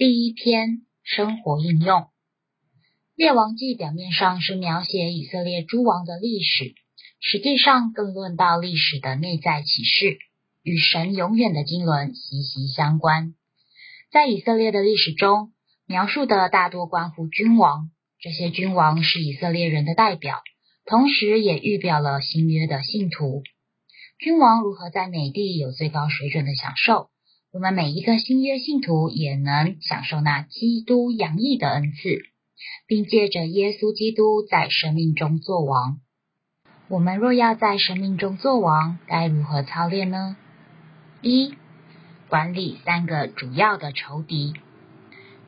第一篇生活应用，《列王记》表面上是描写以色列诸王的历史，实际上更论到历史的内在启示，与神永远的经纶息息相关。在以色列的历史中，描述的大多关乎君王，这些君王是以色列人的代表，同时也预表了新约的信徒。君王如何在美地有最高水准的享受？我们每一个新约信徒也能享受那基督洋溢的恩赐，并借着耶稣基督在生命中作王。我们若要在生命中作王，该如何操练呢？一、管理三个主要的仇敌。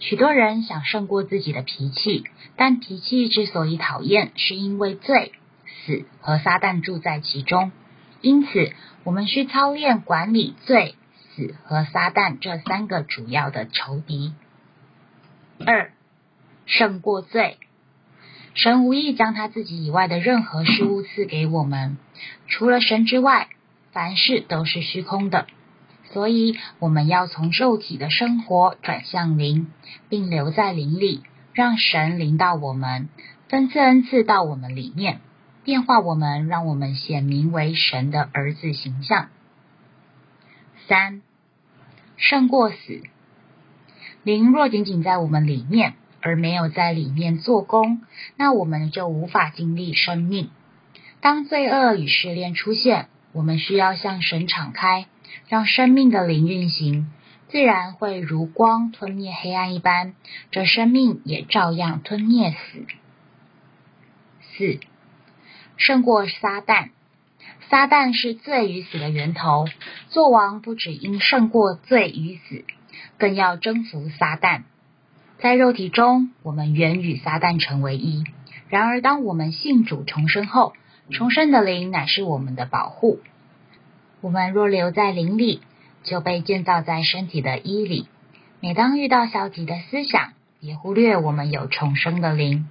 许多人想胜过自己的脾气，但脾气之所以讨厌，是因为罪、死和撒旦住在其中。因此，我们需操练管理罪。子和撒旦这三个主要的仇敌。二，胜过罪。神无意将他自己以外的任何事物赐给我们，除了神之外，凡事都是虚空的。所以，我们要从肉体的生活转向灵，并留在灵里，让神临到我们，分赐恩赐到我们里面，变化我们，让我们显明为神的儿子形象。三，胜过死。灵若仅仅在我们里面，而没有在里面做工，那我们就无法经历生命。当罪恶与试炼出现，我们需要向神敞开，让生命的灵运行，自然会如光吞灭黑暗一般，这生命也照样吞灭死。四，胜过撒旦。撒旦是罪与死的源头，做王不只应胜过罪与死，更要征服撒旦。在肉体中，我们原与撒旦成为一；然而，当我们信主重生后，重生的灵乃是我们的保护。我们若留在灵里，就被建造在身体的衣里。每当遇到消极的思想，别忽略我们有重生的灵。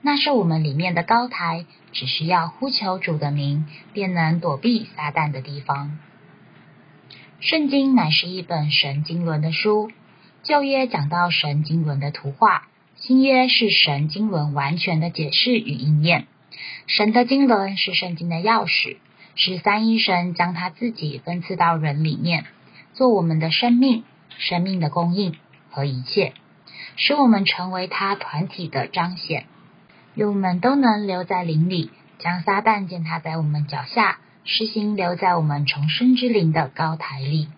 那是我们里面的高台，只需要呼求主的名，便能躲避撒旦的地方。圣经乃是一本神经纶的书，旧约讲到神经纶的图画，新约是神经纶完全的解释与应验。神的经纶是圣经的钥匙，是三一神将他自己分赐到人里面，做我们的生命、生命的供应和一切，使我们成为他团体的彰显。愿我们都能留在林里，将撒旦践踏在我们脚下，实行留在我们重生之灵的高台里。